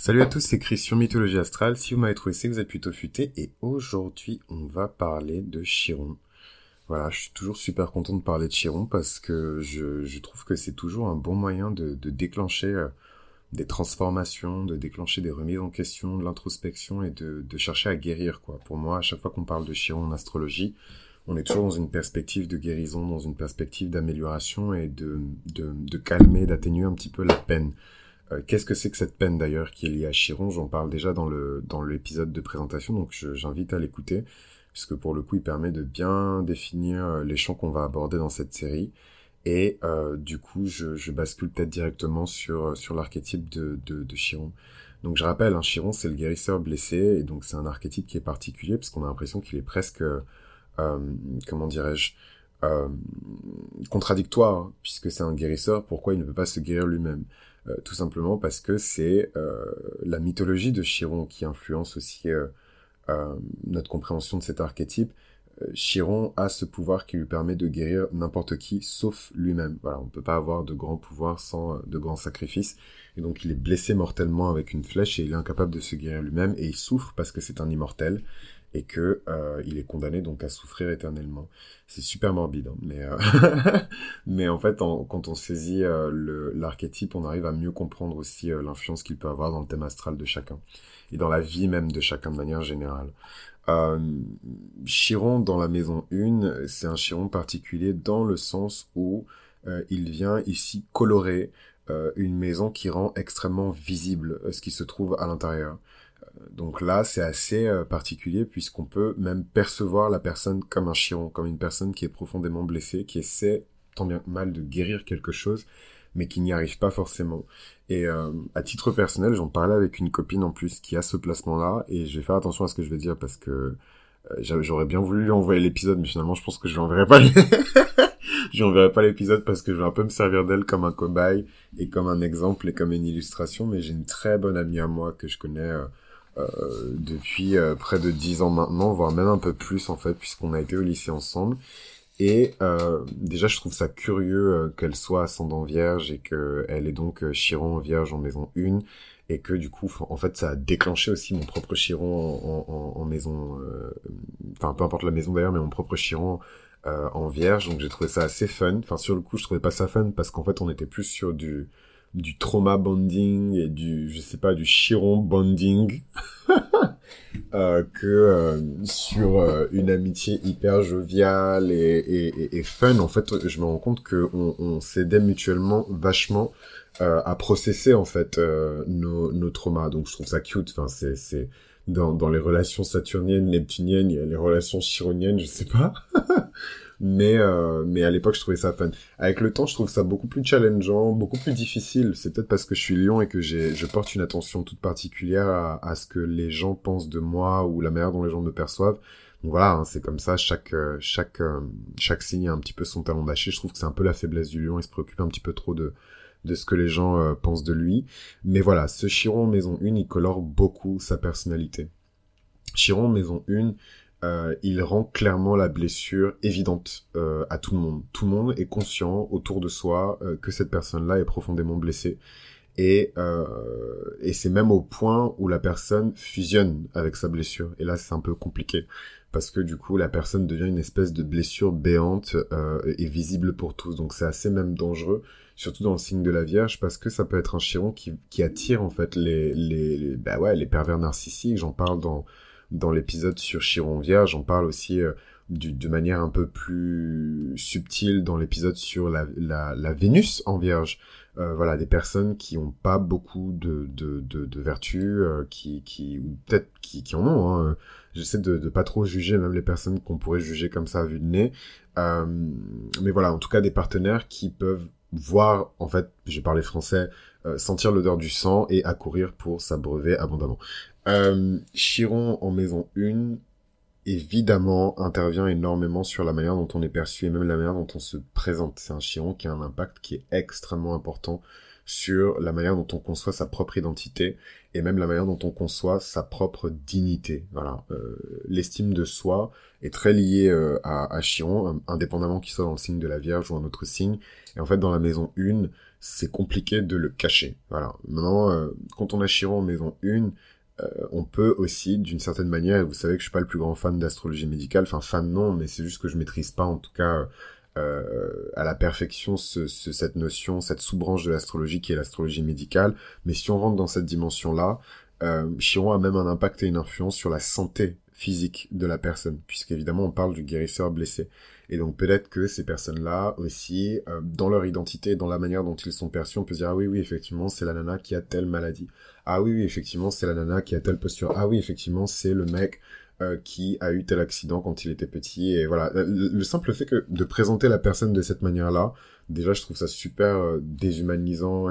Salut à tous, c'est Christian Mythologie Astrale. Si vous m'avez trouvé, c'est que vous êtes plutôt futé. Et aujourd'hui, on va parler de Chiron. Voilà, je suis toujours super content de parler de Chiron parce que je, trouve que c'est toujours un bon moyen de, déclencher euh, des transformations, de déclencher des remises en question, de l'introspection et de, chercher à guérir, quoi. Pour moi, à chaque fois qu'on parle de Chiron en astrologie, on est toujours dans une perspective de guérison, dans une perspective d'amélioration et de, calmer, d'atténuer un petit peu la peine. Euh, qu'est-ce que c'est que cette peine d'ailleurs qui est liée à Chiron? J'en parle déjà dans le dans l'épisode de présentation, donc j'invite à l'écouter, puisque pour le coup il permet de bien définir euh, les champs qu'on va aborder dans cette série. Et euh, du coup, je, bascule peut-être directement sur sur l'archétype de, de, Chiron. Donc je rappelle, hein, Chiron c'est le guérisseur blessé, et donc c'est un archétype qui est particulier, parce qu'on a l'impression qu'il est presque, comment dirais-je, contradictoire, puisque c'est un guérisseur, pourquoi il ne peut pas se guérir lui-même? Euh, tout simplement parce que c'est euh, la mythologie de Chiron qui influence aussi euh, notre compréhension de cet archétype. Chiron a ce pouvoir qui lui permet de guérir n'importe qui, sauf lui-même. Voilà, on ne peut pas avoir de grands pouvoirs sans de grands sacrifices. Et donc il est blessé mortellement avec une flèche et il est incapable de se guérir lui-même et il souffre parce que c'est un immortel et que euh, il est condamné donc à souffrir éternellement. C'est super morbide, hein, mais euh, mais en fait, quand on saisit euh, l'archétype, on arrive à mieux comprendre aussi l'influence qu'il peut avoir dans le thème astral de chacun et dans la vie même de chacun de manière générale. Chiron dans la maison 1, c'est un Chiron particulier dans le sens où il vient ici colorer une maison qui rend extrêmement visible ce qui se trouve à l'intérieur donc là, c'est assez euh, particulier puisqu'on peut même percevoir la personne comme un chiron, comme une personne qui est profondément blessée, qui essaie tant bien mal de guérir quelque chose, mais qui n'y arrive pas forcément. Et euh, à titre personnel, j'en parlais avec une copine en plus qui a ce placement-là, et je vais faire attention à ce que je vais dire parce que euh, j'aurais bien voulu lui envoyer l'épisode, mais finalement, je pense que je lui pas. je pas l'épisode parce que je vais un peu me servir d'elle comme un cobaye et comme un exemple et comme une illustration. Mais j'ai une très bonne amie à moi que je connais euh, depuis euh, près de dix ans maintenant, voire même un peu plus en fait, puisqu'on a été au lycée ensemble. Et euh, déjà, je trouve ça curieux qu'elle soit ascendant vierge et qu'elle est donc Chiron vierge en maison 1 et que du coup, en fait, ça a déclenché aussi mon propre Chiron en, en, maison, enfin peu importe la maison d'ailleurs, mais mon propre Chiron en vierge. Donc j'ai trouvé ça assez fun. Enfin sur le coup, je trouvais pas ça fun parce qu'en fait, on était plus sur du du trauma bonding et du, je sais pas, du chiron bonding euh, que euh, sur euh, une amitié hyper joviale et, et, et, fun. En fait, je me rends compte que on, s'aidait mutuellement vachement à processer en fait nos, nos traumas. Donc je trouve ça cute. Enfin, c'est c'est dans, dans les relations saturniennes, neptuniennes, les relations chironiennes, je sais pas. mais euh, mais à l'époque je trouvais ça fun. Avec le temps, je trouve ça beaucoup plus challengeant, beaucoup plus difficile. C'est peut-être parce que je suis lion et que j'ai je porte une attention toute particulière à, à, ce que les gens pensent de moi ou la manière dont les gens me perçoivent. Donc voilà, hein, c'est comme ça. Chaque euh, chaque euh, chaque signe a un petit peu son talon d'Achille. Je trouve que c'est un peu la faiblesse du lion. Il se préoccupe un petit peu trop de de ce que les gens pensent de lui. Mais voilà, ce Chiron Maison 1, il colore beaucoup sa personnalité. Chiron Maison 1, euh, il rend clairement la blessure évidente euh, à tout le monde. Tout le monde est conscient autour de soi euh, que cette personne-là est profondément blessée. Et, et c'est même au point où la personne fusionne avec sa blessure. Et là, c'est un peu compliqué. Parce que du coup, la personne devient une espèce de blessure béante et visible pour tous. Donc c'est assez même dangereux, surtout dans le signe de la Vierge, parce que ça peut être un chiron qui, qui attire en fait les, les, les, bah ouais, les pervers narcissiques. J'en parle dans dans l'épisode sur Chiron Vierge, on parle aussi euh, de manière un peu plus subtile dans l'épisode sur la, Vénus en Vierge. Euh, voilà, des personnes qui ont pas beaucoup de, vertus, euh, qui, ou peut-être qui, en ont. Hein. J'essaie de, de pas trop juger même les personnes qu'on pourrait juger comme ça à vue de nez. Mais voilà, en tout cas des partenaires qui peuvent voir, en fait, j'ai parlé français, sentir l'odeur du sang et accourir pour s'abreuver abondamment. Euh, Chiron en maison 1, évidemment, intervient énormément sur la manière dont on est perçu et même la manière dont on se présente. C'est un Chiron qui a un impact qui est extrêmement important sur la manière dont on conçoit sa propre identité et même la manière dont on conçoit sa propre dignité. Voilà, euh, l'estime de soi est très liée euh, à, Chiron, indépendamment qu'il soit dans le signe de la Vierge ou un autre signe. Et en fait, dans la maison 1, c'est compliqué de le cacher. Voilà. Maintenant, quand on a Chiron en maison 1, euh, on peut aussi, d'une certaine manière, et vous savez que je suis pas le plus grand fan d'astrologie médicale, enfin fan non, mais c'est juste que je maîtrise pas en tout cas euh, à la perfection ce, cette notion, cette sous-branche de l'astrologie qui est l'astrologie médicale. Mais si on rentre dans cette dimension-là, euh, Chiron a même un impact et une influence sur la santé physique de la personne, puisqu'évidemment on parle du guérisseur blessé. Et donc peut-être que ces personnes-là aussi, euh, dans leur identité, dans la manière dont ils sont perçus, on peut dire ah oui oui effectivement c'est la nana qui a telle maladie. Ah oui effectivement c'est la nana qui a telle posture. Ah oui effectivement c'est le mec euh, qui a eu tel accident quand il était petit. Et voilà, le, simple fait que de présenter la personne de cette manière-là, déjà je trouve ça super euh, déshumanisant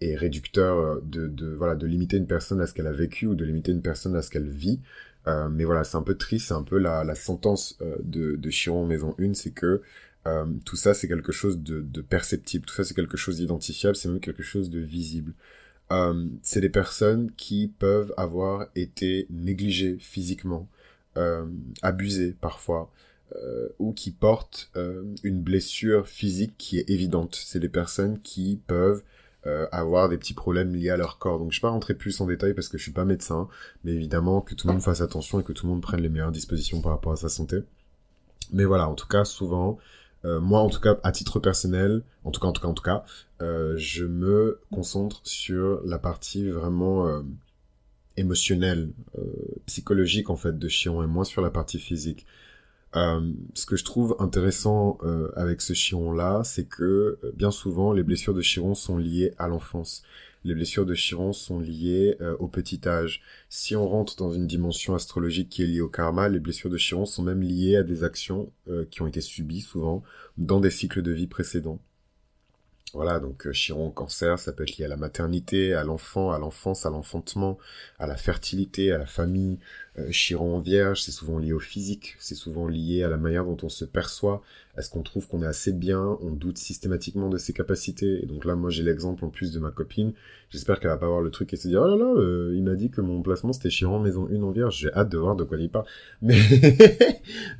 et réducteur de, voilà de limiter une personne à ce qu'elle a vécu ou de limiter une personne à ce qu'elle vit euh, mais voilà, c'est un peu triste, c'est un peu la, sentence euh, de, de Chiron Maison 1, c'est que euh, tout ça c'est quelque chose de, perceptible, tout ça c'est quelque chose d'identifiable, c'est même quelque chose de visible. C'est des personnes qui peuvent avoir été négligées physiquement, abusées parfois, ou qui portent une blessure physique qui est évidente. C'est des personnes qui peuvent euh, avoir des petits problèmes liés à leur corps. Donc je vais pas rentrer plus en détail parce que je suis pas médecin, mais évidemment que tout le monde fasse attention et que tout le monde prenne les meilleures dispositions par rapport à sa santé. Mais voilà, en tout cas, souvent, euh, moi en tout cas, à titre personnel, en tout cas, en tout cas, en tout cas, euh, je me concentre sur la partie vraiment émotionnelle, psychologique en fait de Chiron et moins sur la partie physique. Euh, ce que je trouve intéressant euh, avec ce chiron-là, c'est que euh, bien souvent, les blessures de chiron sont liées à l'enfance. Les blessures de chiron sont liées au petit âge. Si on rentre dans une dimension astrologique qui est liée au karma, les blessures de chiron sont même liées à des actions qui ont été subies souvent dans des cycles de vie précédents. Voilà, donc euh, Chiron cancer, ça peut être lié à la maternité, à l'enfant, à l'enfance, à l'enfantement, à la fertilité, à la famille. Euh, Chiron vierge, c'est souvent lié au physique, c'est souvent lié à la manière dont on se perçoit. Est-ce qu'on trouve qu'on est assez bien On doute systématiquement de ses capacités. Et donc là, moi j'ai l'exemple en plus de ma copine. J'espère qu'elle va pas voir le truc et se dire, oh là là, euh, il m'a dit que mon placement c'était Chiron maison 1 en vierge. J'ai hâte de voir de quoi il parle. Mais,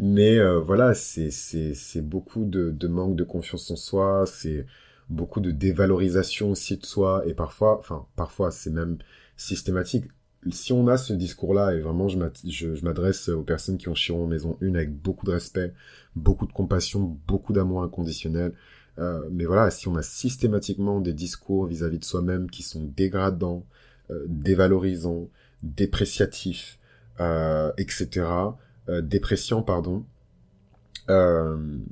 mais voilà, c'est, c'est, c'est beaucoup de, de manque de confiance en soi, c'est beaucoup de dévalorisation aussi de soi et parfois, enfin parfois c'est même systématique. Si on a ce discours-là et vraiment je m'adresse aux personnes qui ont Chiron maison une avec beaucoup de respect, beaucoup de compassion, beaucoup d'amour inconditionnel. Euh, mais voilà, si on a systématiquement des discours vis-à-vis de soi-même qui sont dégradants, euh, dévalorisants, dépréciatifs, euh, etc., dépréciants, pardon, je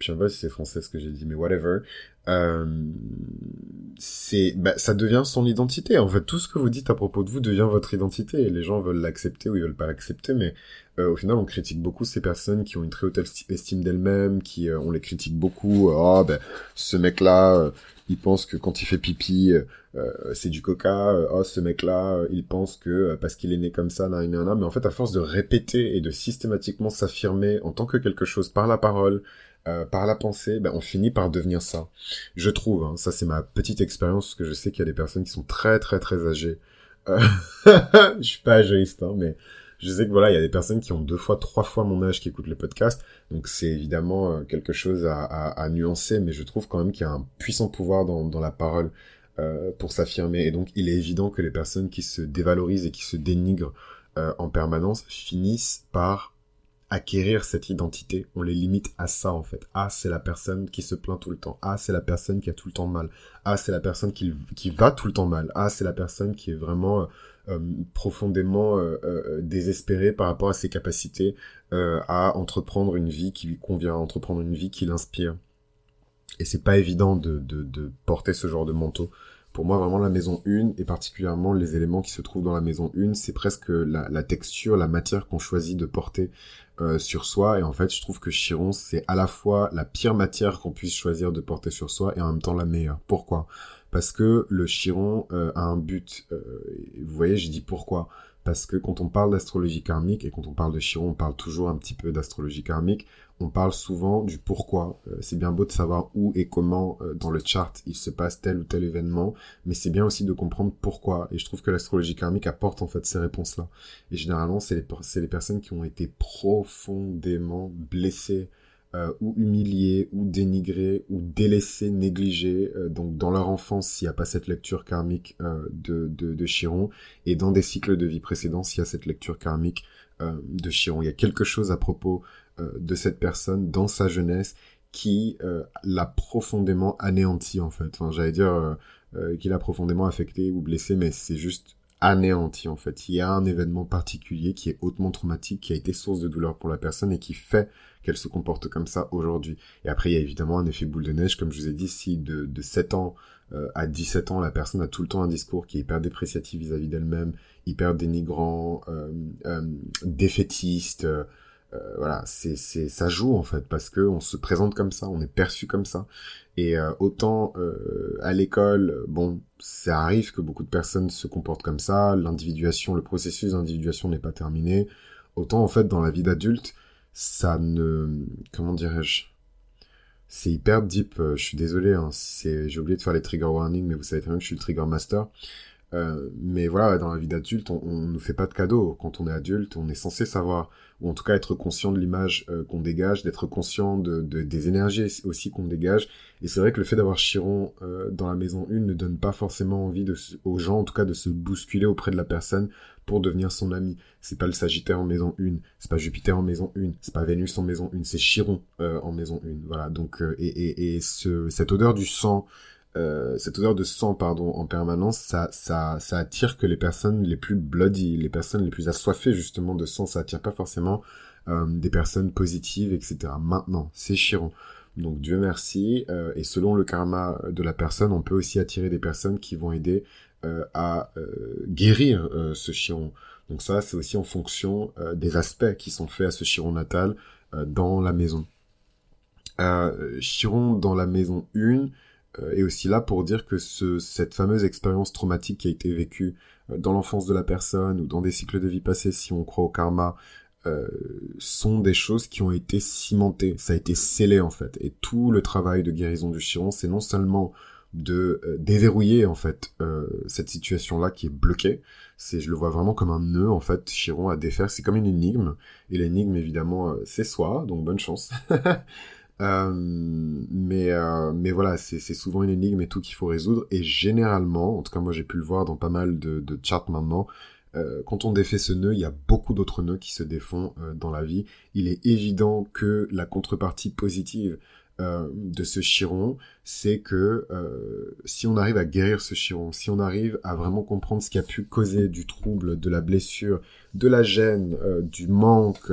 sais pas si c'est français ce que j'ai dit, mais whatever. Euh, c'est, bah, ça devient son identité. En fait, tout ce que vous dites à propos de vous devient votre identité. Et les gens veulent l'accepter ou ils veulent pas l'accepter, mais euh, au final, on critique beaucoup ces personnes qui ont une très haute estime d'elles-mêmes, qui euh, on les critique beaucoup. Oh, ben, ce mec-là, euh, il pense que quand il fait pipi, c'est du coca. oh, ce mec-là, il pense que parce qu'il est né comme ça, là, il là, mais en fait, à force de répéter et de systématiquement s'affirmer en tant que quelque chose par la parole, euh, par la pensée, ben, on finit par devenir ça. Je trouve, hein, ça c'est ma petite expérience, parce que je sais qu'il y a des personnes qui sont très très très âgées. Euh, je suis pas âgéiste, hein, mais je sais que voilà, il y a des personnes qui ont deux fois, trois fois mon âge qui écoutent le podcast, donc c'est évidemment euh, quelque chose à, nuancer, mais je trouve quand même qu'il y a un puissant pouvoir dans, dans la parole pour s'affirmer, et donc il est évident que les personnes qui se dévalorisent et qui se dénigrent en permanence finissent par acquérir cette identité, on les limite à ça en fait. Ah, c'est la personne qui se plaint tout le temps. Ah, c'est la personne qui a tout le temps mal. Ah, c'est la personne qui, va tout le temps mal. Ah, c'est la personne qui est vraiment euh, euh, profondément euh, désespérée par rapport à ses capacités à entreprendre une vie qui lui convient, à entreprendre une vie qui l'inspire. Et c'est pas évident de, de, de porter ce genre de manteau pour moi, vraiment, la maison 1, et particulièrement les éléments qui se trouvent dans la maison 1, c'est presque la, texture, la matière qu'on choisit de porter euh, sur soi. Et en fait, je trouve que Chiron, c'est à la fois la pire matière qu'on puisse choisir de porter sur soi et en même temps la meilleure. Pourquoi? Parce que le Chiron euh, a un but. Euh, vous voyez, je dis pourquoi? Parce que quand on parle d'astrologie karmique et quand on parle de Chiron, on parle toujours un petit peu d'astrologie karmique, on parle souvent du pourquoi. Euh, c'est bien beau de savoir où et comment euh, dans le chart il se passe tel ou tel événement, mais c'est bien aussi de comprendre pourquoi. Et je trouve que l'astrologie karmique apporte en fait ces réponses-là. Et généralement, c'est les, personnes qui ont été profondément blessées euh, ou humiliés, ou dénigrés, ou délaissés, négligés. Euh, donc dans leur enfance, s'il n'y a pas cette lecture karmique de, Chiron, et dans des cycles de vie précédents, s'il y a cette lecture karmique de Chiron. Il y a quelque chose à propos de cette personne dans sa jeunesse qui l'a profondément anéanti en fait. J'allais dire qu'il a profondément affecté ou blessé, mais c'est juste anéanti en fait. Il y a un événement particulier qui est hautement traumatique, qui a été source de douleur pour la personne et qui fait qu'elle se comporte comme ça aujourd'hui. Et après, il y a évidemment un effet boule de neige, comme je vous ai dit, si de, de 7 ans euh, à 17 ans, la personne a tout le temps un discours qui est hyper dépréciatif vis-à-vis d'elle-même, hyper dénigrant, euh, euh, défaitiste, euh, voilà, c'est c'est ça joue en fait parce que on se présente comme ça, on est perçu comme ça. Et euh, autant euh, à l'école, bon, ça arrive que beaucoup de personnes se comportent comme ça, l'individuation, le processus d'individuation n'est pas terminé. Autant en fait dans la vie d'adulte, ça ne, comment dirais-je, c'est hyper deep. je suis désolé, hein, c'est, j'ai oublié de faire les trigger warnings, mais vous savez très bien que je suis le trigger master. Euh, mais voilà, dans la vie d'adulte, on, on ne fait pas de cadeaux. Quand on est adulte, on est censé savoir, ou en tout cas être conscient de l'image euh, qu'on dégage, d'être conscient de, de, des énergies aussi qu'on dégage. Et c'est vrai que le fait d'avoir Chiron euh, dans la maison 1 ne donne pas forcément envie de, aux gens, en tout cas, de se bousculer auprès de la personne pour devenir son ami. C'est pas le Sagittaire en maison 1, c'est pas Jupiter en maison 1, c'est pas Vénus en maison 1, c'est Chiron en maison 1. Voilà, donc, et, et, et ce, cette odeur du sang, euh, cette odeur de sang, pardon, en permanence, ça, ça, ça attire que les personnes les plus bloody, les personnes les plus assoiffées justement de sang, ça attire pas forcément euh, des personnes positives, etc. Maintenant, c'est Chiron. Donc Dieu merci. Euh, et selon le karma de la personne, on peut aussi attirer des personnes qui vont aider à guérir ce Chiron. Donc ça, c'est aussi en fonction des aspects qui sont faits à ce Chiron natal dans la maison. Chiron dans la maison 1, euh, et aussi là pour dire que ce, cette fameuse expérience traumatique qui a été vécue euh, dans l'enfance de la personne ou dans des cycles de vie passés, si on croit au karma, euh, sont des choses qui ont été cimentées, ça a été scellé en fait. Et tout le travail de guérison du Chiron, c'est non seulement de euh, déverrouiller en fait cette situation-là qui est bloquée. C'est, je le vois vraiment comme un nœud en fait. Chiron à défaire, c'est comme une énigme. Et l'énigme évidemment, c'est soi, donc bonne chance. Euh, mais euh, mais voilà, c'est souvent une énigme et tout qu'il faut résoudre. Et généralement, en tout cas moi j'ai pu le voir dans pas mal de, de charts maintenant, euh, quand on défait ce nœud, il y a beaucoup d'autres nœuds qui se défont euh, dans la vie. Il est évident que la contrepartie positive euh, de ce chiron, c'est que si on arrive à guérir ce chiron, si on arrive à vraiment comprendre ce qui a pu causer du trouble, de la blessure, de la gêne, du manque,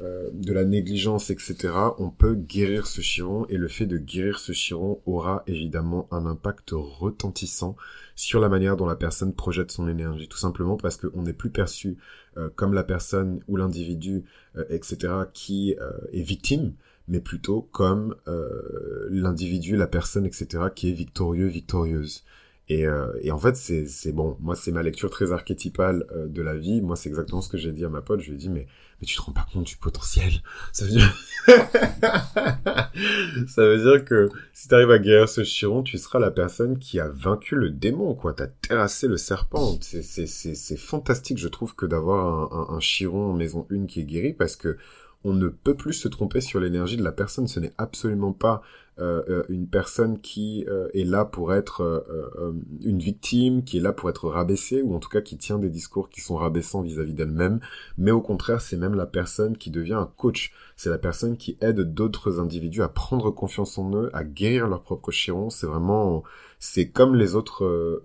euh, de la négligence, etc., on peut guérir ce chiron et le fait de guérir ce chiron aura évidemment un impact retentissant sur la manière dont la personne projette son énergie, tout simplement parce qu'on n'est plus perçu euh, comme la personne ou l'individu, euh, etc., qui est victime, mais plutôt comme l'individu, la personne, etc., qui est victorieux, victorieuse. Et, euh, et, en fait, c'est, bon. Moi, c'est ma lecture très archétypale euh, de la vie. Moi, c'est exactement ce que j'ai dit à ma pote. Je lui ai dit, mais, mais tu te rends pas compte du potentiel. Ça veut dire, ça veut dire que si tu arrives à guérir ce chiron, tu seras la personne qui a vaincu le démon, quoi. T'as terrassé le serpent. C'est, fantastique, je trouve, que d'avoir un, un, chiron en maison une qui est guéri parce que on ne peut plus se tromper sur l'énergie de la personne. Ce n'est absolument pas une personne qui euh, est là pour être une victime, qui est là pour être rabaissée, ou en tout cas qui tient des discours qui sont rabaissants vis-à-vis d'elle-même. Mais au contraire, c'est même la personne qui devient un coach. C'est la personne qui aide d'autres individus à prendre confiance en eux, à guérir leur propre chiron. C'est vraiment, c'est comme les autres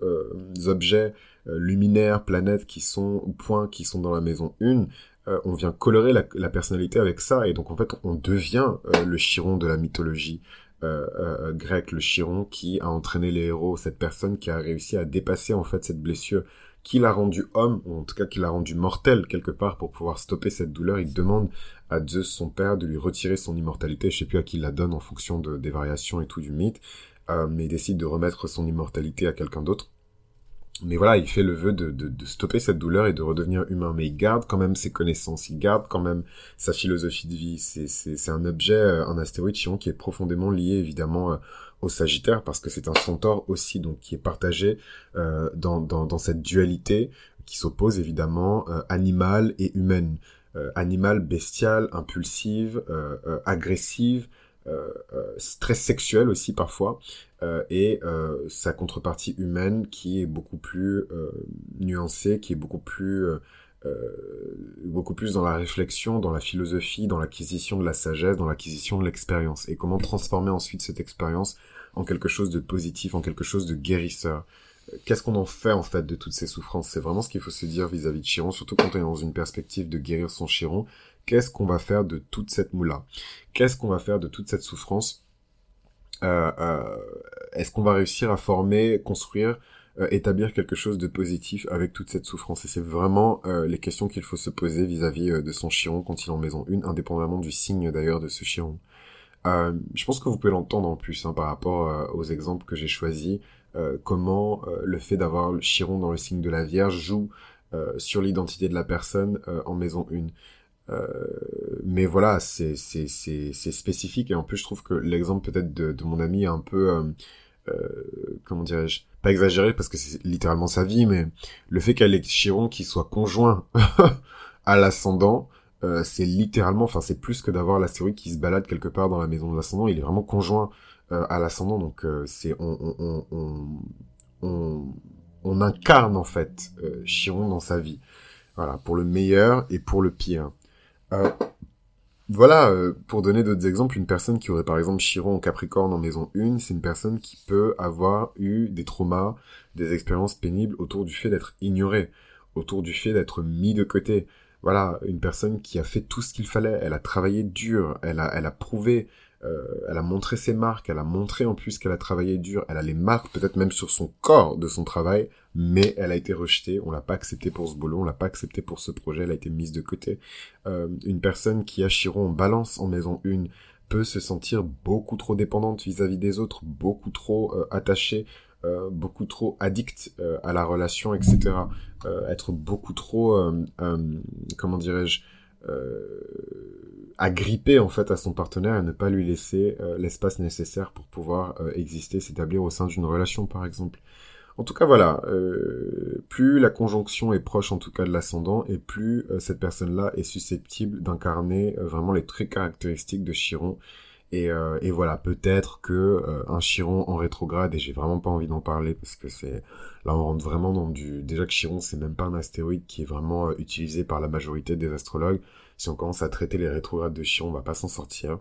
objets luminaires, planètes qui sont, ou points qui sont dans la maison 1, euh, on vient colorer la, personnalité avec ça, et donc en fait on devient euh, le chiron de la mythologie euh, grecque, le chiron qui a entraîné les héros, cette personne qui a réussi à dépasser en fait cette blessure qui l'a rendu homme, ou en tout cas qui l'a rendu mortel quelque part pour pouvoir stopper cette douleur. Il demande à Zeus, son père, de lui retirer son immortalité. Je sais plus à qui il la donne en fonction de, des variations et tout du mythe, mais il décide de remettre son immortalité à quelqu'un d'autre mais voilà, il fait le vœu de, de, stopper cette douleur et de redevenir humain. Mais il garde quand même ses connaissances, il garde quand même sa philosophie de vie. C'est un objet, euh, un astéroïde Chiron qui est profondément lié évidemment euh, au Sagittaire parce que c'est un centaure aussi, donc qui est partagé euh, dans, dans, cette dualité qui s'oppose évidemment euh, animale et humaine. animale, bestiale, impulsive, agressive, très sexuelle aussi parfois, et sa contrepartie humaine qui est beaucoup plus nuancée, qui est beaucoup plus beaucoup plus dans la réflexion, dans la philosophie, dans l'acquisition de la sagesse, dans l'acquisition de l'expérience, et comment transformer ensuite cette expérience en quelque chose de positif, en quelque chose de guérisseur. Qu'est-ce qu'on en fait en fait de toutes ces souffrances? C'est vraiment ce qu'il faut se dire vis-à-vis de Chiron, surtout quand on est dans une perspective de guérir son Chiron. Qu'est-ce qu'on va faire de toute cette moula? Qu'est-ce qu'on va faire de toute cette souffrance? Euh, euh, Est-ce qu'on va réussir à former, construire, euh, établir quelque chose de positif avec toute cette souffrance? Et c'est vraiment les questions qu'il faut se poser vis-à-vis de son Chiron quand il est en maison une, indépendamment du signe d'ailleurs de ce Chiron. Euh, je pense que vous pouvez l'entendre en plus hein, par rapport euh, aux exemples que j'ai choisis, euh, comment le fait d'avoir le chiron dans le signe de la Vierge joue sur l'identité de la personne en maison 1. mais voilà, c'est spécifique et en plus je trouve que l'exemple peut-être de, mon ami est un peu, comment dirais-je, pas exagéré parce que c'est littéralement sa vie, mais le fait qu'elle ait Chiron qui soit conjoint à l'ascendant, euh, c'est littéralement, enfin c'est plus que d'avoir l'astéroïde qui se balade quelque part dans la maison de l'ascendant, il est vraiment conjoint euh, à l'ascendant, donc euh, c'est on, on, on, incarne en fait Chiron dans sa vie, voilà, pour le meilleur et pour le pire. voilà, pour donner d'autres exemples, une personne qui aurait par exemple Chiron en Capricorne en maison 1, c'est une personne qui peut avoir eu des traumas, des expériences pénibles autour du fait d'être ignoré, autour du fait d'être mis de côté, voilà, une personne qui a fait tout ce qu'il fallait, elle a travaillé dur, elle a, elle a prouvé, euh, elle a montré ses marques, elle a montré en plus qu'elle a travaillé dur, elle a les marques peut-être même sur son corps de son travail, mais elle a été rejetée, on l'a pas acceptée pour ce boulot, on l'a pas acceptée pour ce projet, elle a été mise de côté. Euh, une personne qui a Chiron en balance en maison 1 peut se sentir beaucoup trop dépendante vis-à-vis des autres, beaucoup trop euh, attachée euh, beaucoup trop addict euh, à la relation, etc. Euh, être beaucoup trop, comment dirais-je, agrippé en fait à son partenaire et ne pas lui laisser l'espace nécessaire pour pouvoir exister, s'établir au sein d'une relation, par exemple. En tout cas, voilà, plus la conjonction est proche en tout cas de l'ascendant, et plus cette personne-là est susceptible d'incarner vraiment les traits caractéristiques de Chiron, et, euh, et voilà, peut-être que euh, un Chiron en rétrograde, et j'ai vraiment pas envie d'en parler parce que c'est là on rentre vraiment dans du déjà que Chiron c'est même pas un astéroïde qui est vraiment euh, utilisé par la majorité des astrologues. Si on commence à traiter les rétrogrades de Chiron, on va pas s'en sortir.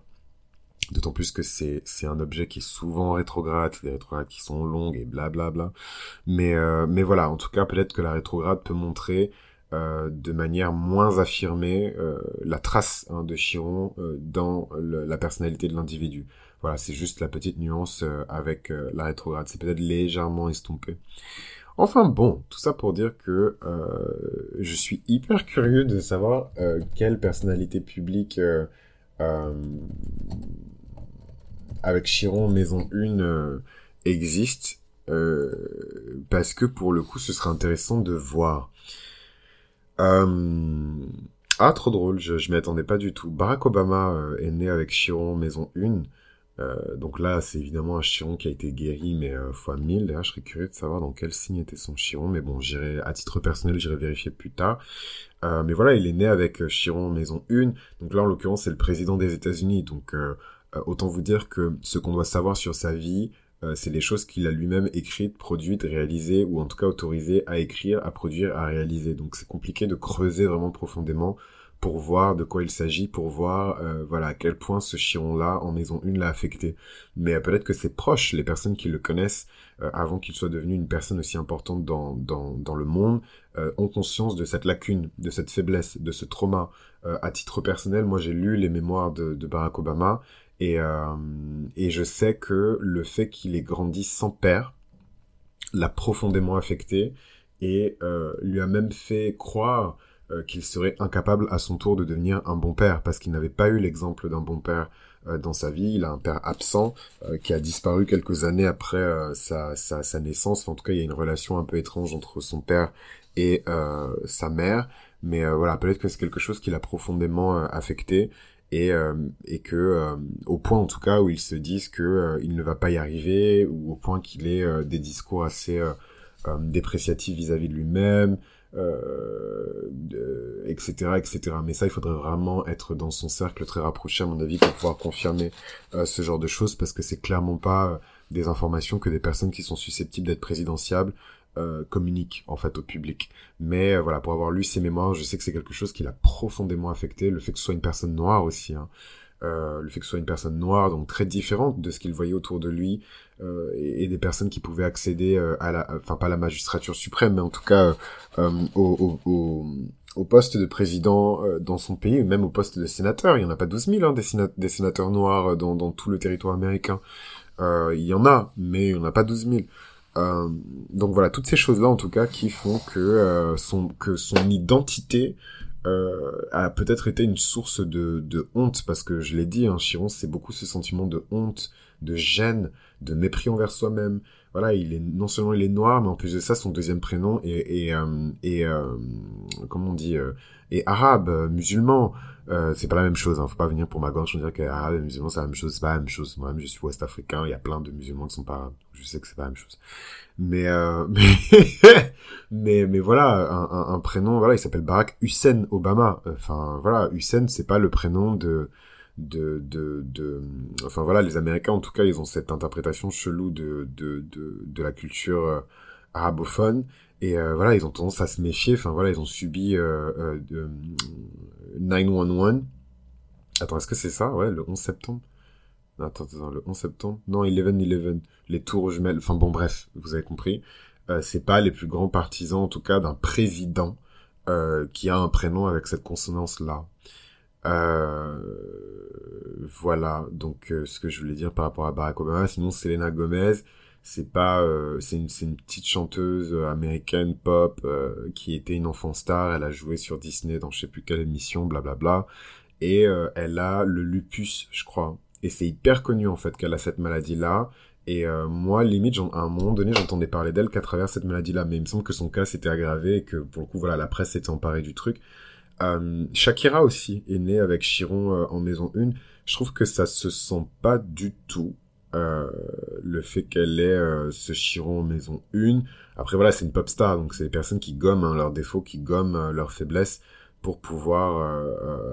D'autant plus que c'est c'est un objet qui est souvent rétrograde, des rétrogrades qui sont longues et blablabla. Bla bla. Mais mais voilà, en tout cas peut-être que la rétrograde peut montrer euh, de manière moins affirmée euh, la trace hein, de Chiron euh, dans la personnalité de l'individu. Voilà, c'est juste la petite nuance avec la rétrograde. C'est peut-être légèrement estompé. Enfin bon, tout ça pour dire que je suis hyper curieux de savoir quelle personnalité publique avec Chiron Maison 1 existe. parce que pour le coup, ce serait intéressant de voir. Euh... Ah, trop drôle, je, je m'y attendais pas du tout. Barack Obama euh, est né avec Chiron Maison 1. Euh, donc là, c'est évidemment un Chiron qui a été guéri, mais fois 1000. D'ailleurs, je serais curieux de savoir dans quel signe était son Chiron. Mais bon, j'irai, à titre personnel, j'irai vérifier plus tard. Mais voilà, il est né avec Chiron Maison 1. Donc là, en l'occurrence, c'est le président des États-Unis. Donc autant vous dire que ce qu'on doit savoir sur sa vie, euh, c'est les choses qu'il a lui-même écrites, produites, réalisées, ou en tout cas autorisées à écrire, à produire, à réaliser. Donc c'est compliqué de creuser vraiment profondément pour voir de quoi il s'agit, pour voir euh, voilà à quel point ce chiron-là en maison 1 l'a affecté. Mais euh, peut-être que ses proches, les personnes qui le connaissent, avant qu'il soit devenu une personne aussi importante dans, dans, dans le monde, ont conscience de cette lacune, de cette faiblesse, de ce trauma. à titre personnel, moi j'ai lu les mémoires de, de Barack Obama et, euh, et je sais que le fait qu'il ait grandi sans père l'a profondément affecté et euh, lui a même fait croire euh, qu'il serait incapable à son tour de devenir un bon père parce qu'il n'avait pas eu l'exemple d'un bon père euh, dans sa vie. Il a un père absent euh, qui a disparu quelques années après sa, sa, sa, naissance. en tout cas, il y a une relation un peu étrange entre son père et sa mère. Mais voilà, peut-être que c'est quelque chose qui l'a profondément affecté et, euh, et que au point en tout cas où ils se disent que il ne va pas y arriver ou au point qu'il ait des discours assez dépréciatifs vis-à-vis de lui-même etc., etc. Mais ça, il faudrait vraiment être dans son cercle très rapproché, à mon avis, pour pouvoir confirmer ce genre de choses, parce que c'est clairement pas des informations que des personnes qui sont susceptibles d'être présidentiables euh, communiquent en fait au public. Mais euh, voilà, pour avoir lu ses mémoires, je sais que c'est quelque chose qui l'a profondément affecté, le fait que ce soit une personne noire aussi. Hein. Euh, le fait que ce soit une personne noire, donc très différente de ce qu'il voyait autour de lui, euh, et, des personnes qui pouvaient accéder euh, à la, enfin pas à la magistrature suprême, mais en tout cas au, au, au, au, poste de président dans son pays, même au poste de sénateur. Il y en a pas 12 000 hein, des, sénateurs noirs dans, dans tout le territoire américain. Euh, il y en a, mais il n'y en a pas 12 000. Euh, donc voilà, toutes ces choses-là en tout cas qui font que, euh, son, que son identité euh, a peut-être été une source de, de honte, parce que je l'ai dit, hein, Chiron, c'est beaucoup ce sentiment de honte, de gêne, de mépris envers soi-même. Voilà, il est non seulement il est noir, mais en plus de ça, son deuxième prénom est, et et comment on dit, est arabe, musulman. Euh, c'est pas la même chose, hein. faut pas venir pour ma gorge dire que ah, les musulmans c'est la même chose, c'est pas la même chose. Moi-même je suis ouest-africain, il y a plein de musulmans qui sont pas je sais que c'est pas la même chose. Mais euh, mais, mais voilà, un, prénom, voilà, il s'appelle Barack Hussein Obama. Enfin voilà, Hussein c'est pas le prénom de de, de, enfin voilà, les Américains en tout cas, ils ont cette interprétation chelou de, de, de, de la culture euh, arabophone et euh, voilà, ils ont tendance à se méfier. Enfin voilà, ils ont subi euh, euh, de, 911. Attends, est-ce que c'est ça? Ouais, le 11 septembre. Attends, attends, le 11 septembre. Non, 11-11. Les tours jumelles. Enfin bon, bref, vous avez compris. Euh, c'est pas les plus grands partisans, en tout cas, d'un président euh, qui a un prénom avec cette consonance-là. Euh, voilà, donc ce que je voulais dire par rapport à Barack Obama. Sinon, Selena Gomez, c'est pas euh, c'est une, petite chanteuse euh, américaine pop euh, qui était une enfant star. Elle a joué sur Disney dans je sais plus quelle émission blablabla et elle a le lupus je crois. Et c'est hyper connu en fait qu'elle a cette maladie là et moi limite à un moment donné j'entendais parler d'elle qu'à travers cette maladie là mais il me semble que son cas s'était aggravé et que pour le coup voilà la presse s'était emparée du truc. Shakira aussi est née avec Chiron en maison 1 je trouve que ça se sent pas du tout euh, le fait qu'elle ait euh, ce chiron maison 1. Après voilà, c'est une pop star, donc c'est des personnes qui gomment hein, leurs défauts, qui gomment euh, leurs faiblesses pour pouvoir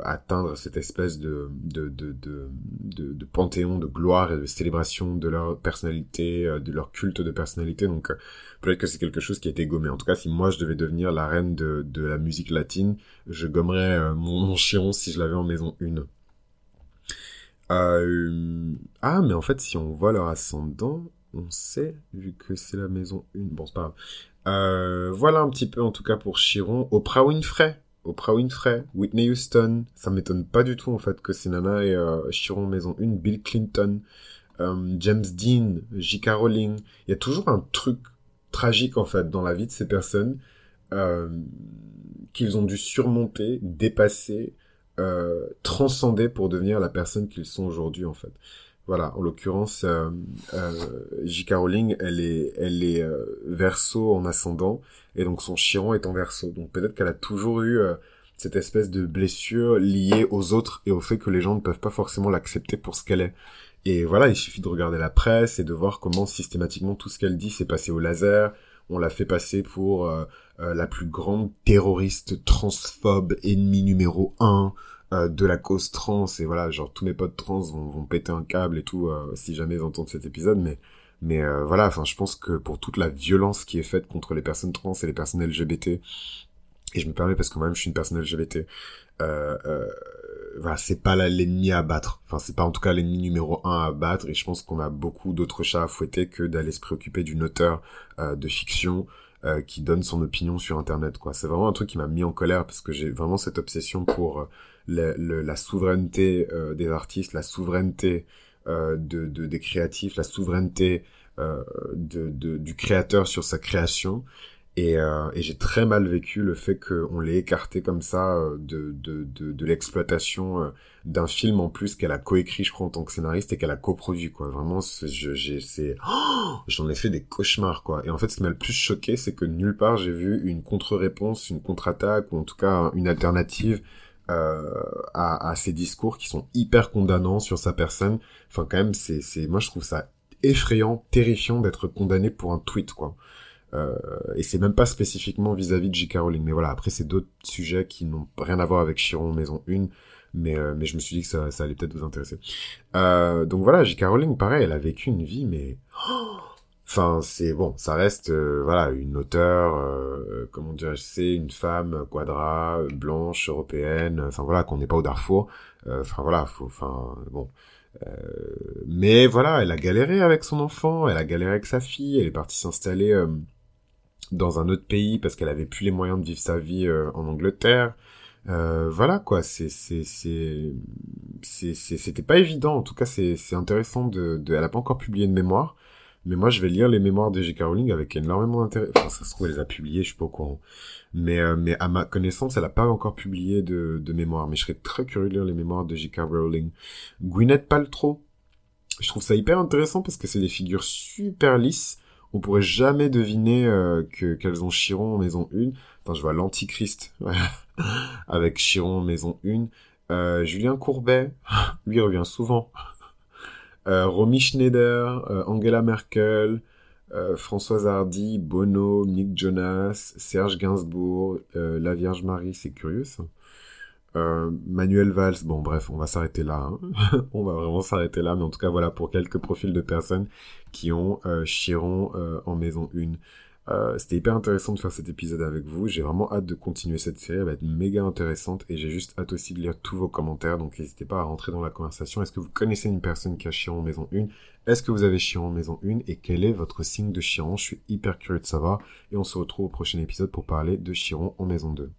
atteindre cette espèce de de, de, de, de, panthéon de gloire et de célébration de leur personnalité, de leur culte de personnalité. Donc peut-être que c'est quelque chose qui a été gommé. En tout cas, si moi je devais devenir la reine de, de la musique latine, je gommerais mon, mon chiron si je l'avais en maison 1. Euh... Ah, mais en fait, si on voit leur ascendant, on sait, vu que c'est la maison 1. Bon, c'est pas grave. Euh, voilà un petit peu, en tout cas, pour Chiron. Oprah Winfrey. Oprah Winfrey, Whitney Houston. Ça m'étonne pas du tout, en fait, que c'est Nana et euh, Chiron maison 1. Bill Clinton, euh, James Dean, J.K. Rowling. Il y a toujours un truc tragique, en fait, dans la vie de ces personnes euh, qu'ils ont dû surmonter, dépasser, euh, transcender pour devenir la personne qu'ils sont aujourd'hui en fait. Voilà, en l'occurrence, euh, euh, J.K. Rowling, elle est, elle est euh, verso en ascendant, et donc son chiron est en verso. Donc peut-être qu'elle a toujours eu euh, cette espèce de blessure liée aux autres et au fait que les gens ne peuvent pas forcément l'accepter pour ce qu'elle est. Et voilà, il suffit de regarder la presse et de voir comment systématiquement tout ce qu'elle dit s'est passé au laser. On l'a fait passer pour euh, la plus grande terroriste transphobe, ennemi numéro un euh, de la cause trans. Et voilà, genre tous mes potes trans vont, vont péter un câble et tout euh, si jamais ils entendent cet épisode. Mais mais voilà, enfin je pense que pour toute la violence qui est faite contre les personnes trans et les personnes LGBT, et je me permets parce que moi-même je suis une personne LGBT, euh, euh, voilà, c'est pas l'ennemi à battre. Enfin, c'est pas en tout cas l'ennemi numéro un à battre. Et je pense qu'on a beaucoup d'autres chats à fouetter que d'aller se préoccuper d'une auteur euh, de fiction euh, qui donne son opinion sur Internet. quoi. C'est vraiment un truc qui m'a mis en colère parce que j'ai vraiment cette obsession pour euh, la souveraineté euh, des artistes, la souveraineté de, de, des créatifs, la souveraineté du créateur sur sa création. Et, euh, et j'ai très mal vécu le fait qu'on l'ait écarté comme ça euh, de, de, de, de l'exploitation euh, d'un film en plus qu'elle a coécrit, je crois, en tant que scénariste et qu'elle a coproduit, quoi. Vraiment, j'ai, c'est, oh j'en ai fait des cauchemars, quoi. Et en fait, ce qui m'a le plus choqué, c'est que nulle part j'ai vu une contre-réponse, une contre-attaque ou en tout cas une alternative euh, à, à ces discours qui sont hyper condamnants sur sa personne. Enfin, quand même, c'est, c'est, moi, je trouve ça effrayant, terrifiant d'être condamné pour un tweet, quoi. Euh, et c'est même pas spécifiquement vis-à-vis de J.K. Rowling. Mais voilà, après, c'est d'autres sujets qui n'ont rien à voir avec Chiron Maison 1. Mais, euh, mais je me suis dit que ça, ça allait peut-être vous intéresser. Euh, donc voilà, J.K. Rowling, pareil, elle a vécu une vie, mais... Enfin, c'est bon, ça reste euh, voilà une auteure, euh, comment dire, c'est une femme quadra, blanche, européenne. Enfin voilà, qu'on n'est pas au Darfour. Enfin voilà, faut, enfin bon. mais voilà, elle a galéré avec son enfant, elle a galéré avec sa fille, elle est partie s'installer dans un autre pays parce qu'elle avait plus les moyens de vivre sa vie euh, en Angleterre. Euh, voilà quoi, c'est c'est c'est c'était pas évident. En tout cas, c'est c'est intéressant de, de elle a pas encore publié de mémoire, mais moi je vais lire les mémoires de J.K. Rowling avec énormément d'intérêt. Enfin, ça se trouve elle les a publiées, je suis pas au courant. Mais euh, mais à ma connaissance, elle a pas encore publié de de mémoire. Mais je serais très curieux de lire les mémoires de J.K. Rowling. Gwyneth Paltrow, je trouve ça hyper intéressant parce que c'est des figures super lisses on pourrait jamais deviner euh, que qu'elles ont Chiron en maison 1. Enfin, je vois l'Antichrist avec Chiron maison 1. Euh, Julien Courbet, lui revient souvent. Euh, Romy Schneider, Angela Merkel, Françoise Hardy, Bono, Nick Jonas, Serge Gainsbourg, la Vierge Marie, c'est curieux ça. Euh, Manuel Valls, bon bref, on va s'arrêter là. Hein. on va vraiment s'arrêter là, mais en tout cas voilà pour quelques profils de personnes qui ont euh, Chiron euh, en maison 1. Euh, C'était hyper intéressant de faire cet épisode avec vous. J'ai vraiment hâte de continuer cette série. Elle va être méga intéressante et j'ai juste hâte aussi de lire tous vos commentaires. Donc n'hésitez pas à rentrer dans la conversation. Est-ce que vous connaissez une personne qui a Chiron en maison 1 Est-ce que vous avez Chiron en maison 1 Et quel est votre signe de Chiron? Je suis hyper curieux de savoir. Et on se retrouve au prochain épisode pour parler de Chiron en maison 2.